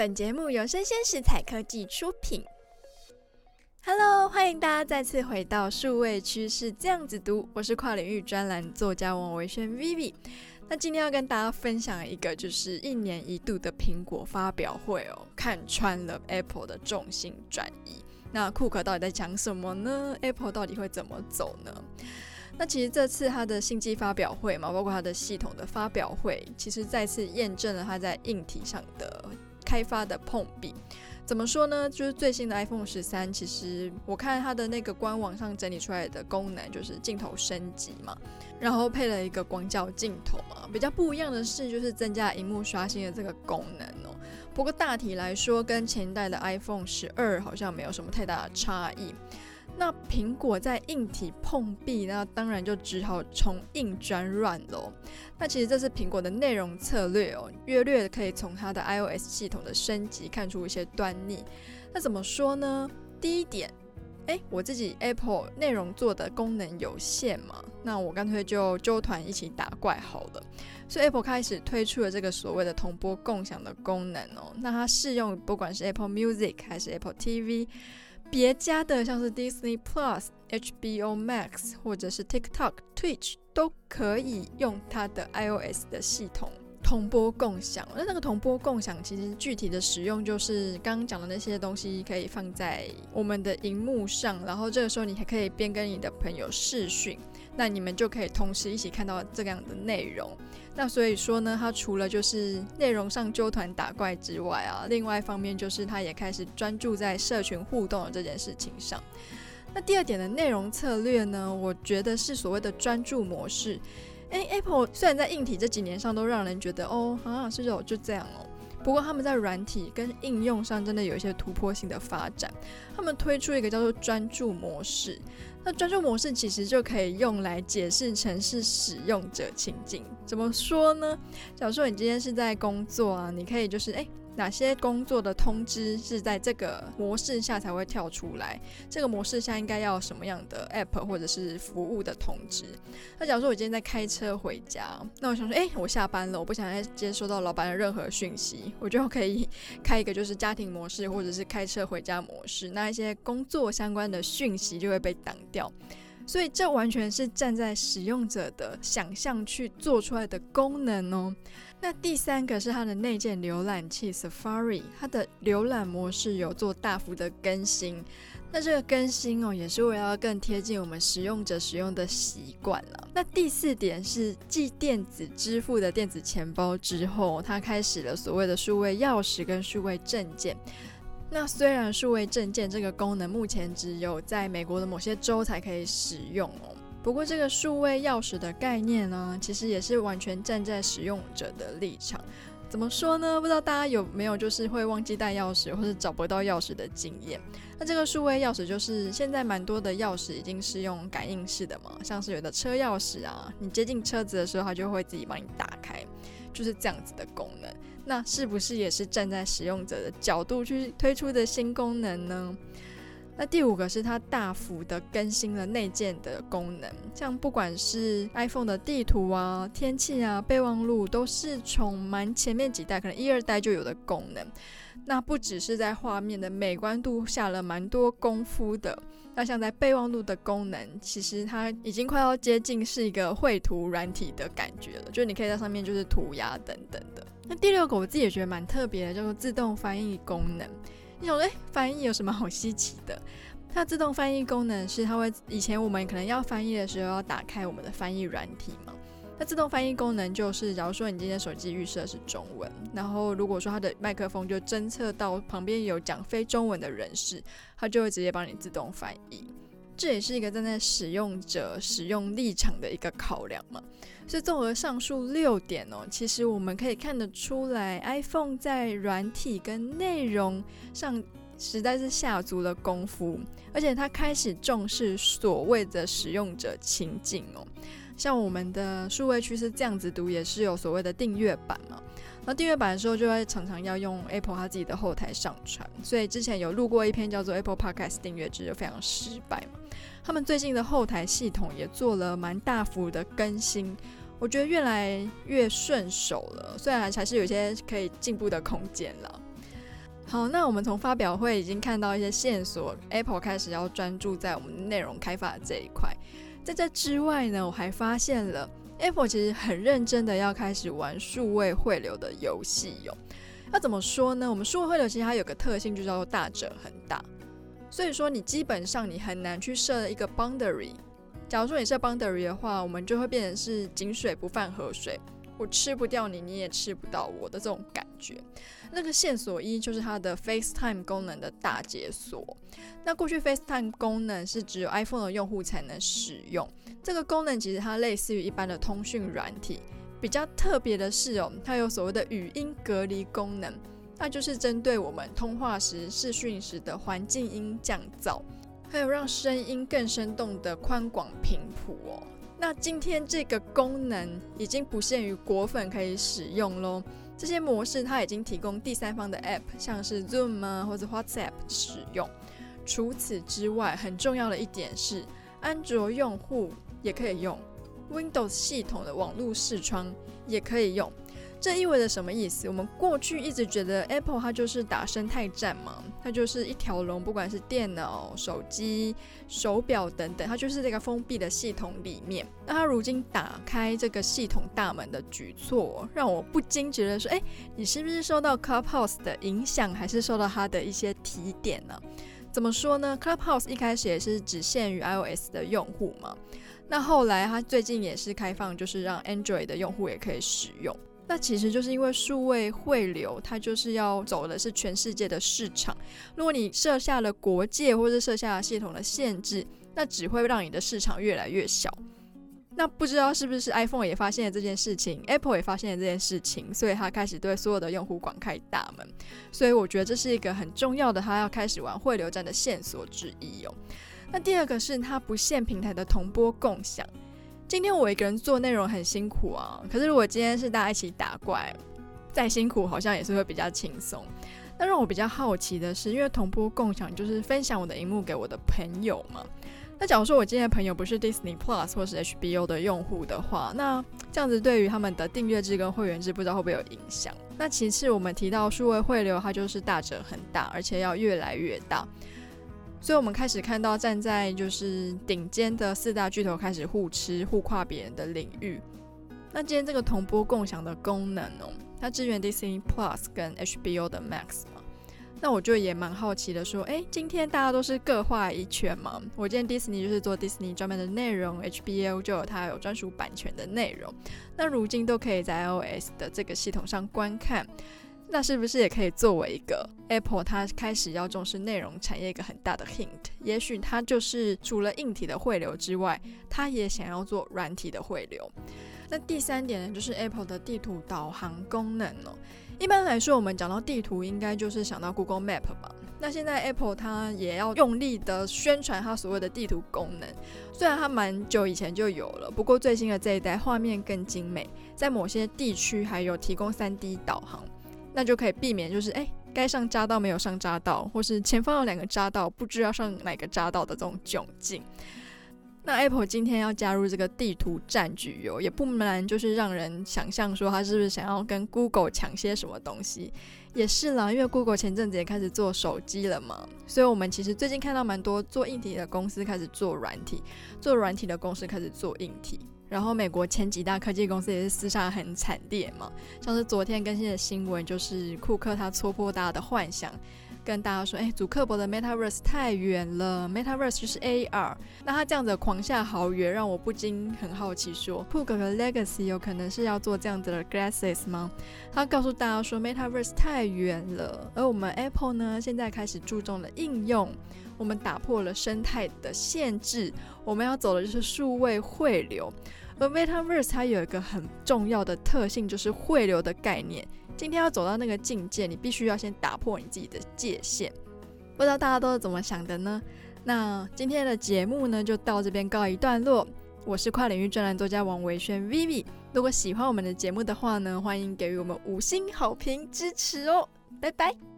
本节目由生鲜食材科技出品。Hello，欢迎大家再次回到数位趋势这样子读，我是跨领域专栏作家王维轩 Vivi。那今天要跟大家分享一个就是一年一度的苹果发表会哦，看穿了 Apple 的重心转移。那库克到底在讲什么呢？Apple 到底会怎么走呢？那其实这次它的新机发表会嘛，包括它的系统的发表会，其实再次验证了它在硬体上的开发的碰壁。怎么说呢？就是最新的 iPhone 十三，其实我看它的那个官网上整理出来的功能，就是镜头升级嘛，然后配了一个广角镜头嘛。比较不一样的是，就是增加荧幕刷新的这个功能哦。不过大体来说，跟前代的 iPhone 十二好像没有什么太大的差异。那苹果在硬体碰壁，那当然就只好从硬转软喽。那其实这是苹果的内容策略哦，略略的可以从它的 iOS 系统的升级看出一些端倪。那怎么说呢？第一点，诶，我自己 Apple 内容做的功能有限嘛，那我干脆就揪团一起打怪好了。所以 Apple 开始推出了这个所谓的同播共享的功能哦，那它适用不管是 Apple Music 还是 Apple TV。别家的像是 Disney Plus、HBO Max 或者是 TikTok、Twitch 都可以用它的 iOS 的系统同播共享。那那个同播共享其实具体的使用就是刚刚讲的那些东西可以放在我们的荧幕上，然后这个时候你还可以边跟你的朋友视讯，那你们就可以同时一起看到这样的内容。那所以说呢，它除了就是内容上揪团打怪之外啊，另外一方面就是它也开始专注在社群互动的这件事情上。那第二点的内容策略呢，我觉得是所谓的专注模式。诶，Apple 虽然在硬体这几年上都让人觉得哦，好像是就就这样哦。不过他们在软体跟应用上真的有一些突破性的发展。他们推出一个叫做专注模式。那专注模式其实就可以用来解释城市使用者情境。怎么说呢？假如说你今天是在工作啊，你可以就是诶。哪些工作的通知是在这个模式下才会跳出来？这个模式下应该要什么样的 app 或者是服务的通知？那假如说我今天在开车回家，那我想说，诶，我下班了，我不想再接收到老板的任何讯息，我就可以开一个就是家庭模式或者是开车回家模式，那一些工作相关的讯息就会被挡掉。所以这完全是站在使用者的想象去做出来的功能哦。那第三个是它的内建浏览器 Safari，它的浏览模式有做大幅的更新。那这个更新哦，也是为了更贴近我们使用者使用的习惯了。那第四点是继电子支付的电子钱包之后，它开始了所谓的数位钥匙跟数位证件。那虽然数位证件这个功能目前只有在美国的某些州才可以使用哦，不过这个数位钥匙的概念呢，其实也是完全站在使用者的立场。怎么说呢？不知道大家有没有就是会忘记带钥匙或者找不到钥匙的经验？那这个数位钥匙就是现在蛮多的钥匙已经是用感应式的嘛，像是有的车钥匙啊，你接近车子的时候，它就会自己帮你打开，就是这样子的功能。那是不是也是站在使用者的角度去推出的新功能呢？那第五个是它大幅的更新了内建的功能，像不管是 iPhone 的地图啊、天气啊、备忘录，都是从蛮前面几代，可能一二代就有的功能。那不只是在画面的美观度下了蛮多功夫的，那像在备忘录的功能，其实它已经快要接近是一个绘图软体的感觉了，就是你可以在上面就是涂鸦等等的。那第六个我自己也觉得蛮特别的，叫做自动翻译功能。你想说，诶，翻译有什么好稀奇的？它自动翻译功能是它会以前我们可能要翻译的时候要打开我们的翻译软体嘛。它自动翻译功能就是，假如说你今天手机预设是中文，然后如果说它的麦克风就侦测到旁边有讲非中文的人士，它就会直接帮你自动翻译。这也是一个站在使用者使用立场的一个考量嘛。所以综合上述六点哦，其实我们可以看得出来，iPhone 在软体跟内容上实在是下足了功夫，而且它开始重视所谓的使用者情境哦。像我们的数位区是这样子读，也是有所谓的订阅版嘛。那订阅版的时候，就会常常要用 Apple 它自己的后台上传，所以之前有录过一篇叫做 Apple Podcast 订阅制就非常失败嘛。他们最近的后台系统也做了蛮大幅的更新，我觉得越来越顺手了，虽然还是有些可以进步的空间了。好，那我们从发表会已经看到一些线索，Apple 开始要专注在我们内容开发的这一块。在这之外呢，我还发现了 Apple 其实很认真的要开始玩数位汇流的游戏哟。要怎么说呢？我们数位汇流其实它有个特性，就叫做大者很大。所以说，你基本上你很难去设一个 boundary。假如说你设 boundary 的话，我们就会变成是井水不犯河水。我吃不掉你，你也吃不到我的这种感觉。那个线索一就是它的 FaceTime 功能的大解锁。那过去 FaceTime 功能是只有 iPhone 的用户才能使用。这个功能其实它类似于一般的通讯软体，比较特别的是哦，它有所谓的语音隔离功能，那就是针对我们通话时、视讯时的环境音降噪，还有让声音更生动的宽广频谱哦。那今天这个功能已经不限于果粉可以使用喽，这些模式它已经提供第三方的 App，像是 Zoom 啊或者 WhatsApp 使用。除此之外，很重要的一点是，安卓用户也可以用，Windows 系统的网络视窗也可以用。这意味着什么意思？我们过去一直觉得 Apple 它就是打生态战嘛，它就是一条龙，不管是电脑、手机、手表等等，它就是这个封闭的系统里面。那它如今打开这个系统大门的举措，让我不禁觉得说：哎，你是不是受到 Clubhouse 的影响，还是受到它的一些提点呢？怎么说呢？Clubhouse 一开始也是只限于 iOS 的用户嘛，那后来它最近也是开放，就是让 Android 的用户也可以使用。那其实就是因为数位汇流，它就是要走的是全世界的市场。如果你设下了国界或者设下了系统的限制，那只会让你的市场越来越小。那不知道是不是 iPhone 也发现了这件事情，Apple 也发现了这件事情，所以它开始对所有的用户广开大门。所以我觉得这是一个很重要的，它要开始玩汇流战的线索之一哦。那第二个是它不限平台的同播共享。今天我一个人做内容很辛苦啊，可是如果今天是大家一起打怪，再辛苦好像也是会比较轻松。那让我比较好奇的是，因为同步共享就是分享我的荧幕给我的朋友嘛。那假如说我今天的朋友不是 Disney Plus 或是 HBO 的用户的话，那这样子对于他们的订阅制跟会员制不知道会不会有影响？那其次我们提到数位汇流，它就是大者很大，而且要越来越大。所以，我们开始看到站在就是顶尖的四大巨头开始互吃、互跨别人的领域。那今天这个同播共享的功能哦，它支援 Disney Plus 跟 HBO 的 Max 嘛。那我就也蛮好奇的说，诶，今天大家都是各画一圈嘛。我今天 Disney 就是做 Disney 专门的内容，HBO 就有它有专属版权的内容。那如今都可以在 iOS 的这个系统上观看。那是不是也可以作为一个 Apple 它开始要重视内容产业一个很大的 hint？也许它就是除了硬体的汇流之外，它也想要做软体的汇流。那第三点呢，就是 Apple 的地图导航功能哦。一般来说，我们讲到地图，应该就是想到 Google Map 吧。那现在 Apple 它也要用力的宣传它所谓的地图功能，虽然它蛮久以前就有了，不过最新的这一代画面更精美，在某些地区还有提供 3D 导航。那就可以避免，就是哎，该上匝道没有上匝道，或是前方有两个匝道，不知道上哪个匝道的这种窘境。那 Apple 今天要加入这个地图战局哟，也不难就是让人想象说，它是不是想要跟 Google 抢些什么东西？也是啦，因为 Google 前阵子也开始做手机了嘛，所以我们其实最近看到蛮多做硬体的公司开始做软体，做软体的公司开始做硬体。然后美国前几大科技公司也是厮杀很惨烈嘛，像是昨天更新的新闻，就是库克他戳破大家的幻想，跟大家说，哎，祖克伯的 Metaverse 太远了，Metaverse 就是 AR。那他这样子狂下豪语，让我不禁很好奇说，说库克的 Legacy 有可能是要做这样子的 Glasses 吗？他告诉大家说，Metaverse 太远了，而我们 Apple 呢，现在开始注重了应用，我们打破了生态的限制，我们要走的就是数位汇流。而 Metaverse 它有一个很重要的特性，就是汇流的概念。今天要走到那个境界，你必须要先打破你自己的界限。不知道大家都是怎么想的呢？那今天的节目呢，就到这边告一段落。我是跨领域专栏作家王维轩 Vivi。如果喜欢我们的节目的话呢，欢迎给予我们五星好评支持哦。拜拜。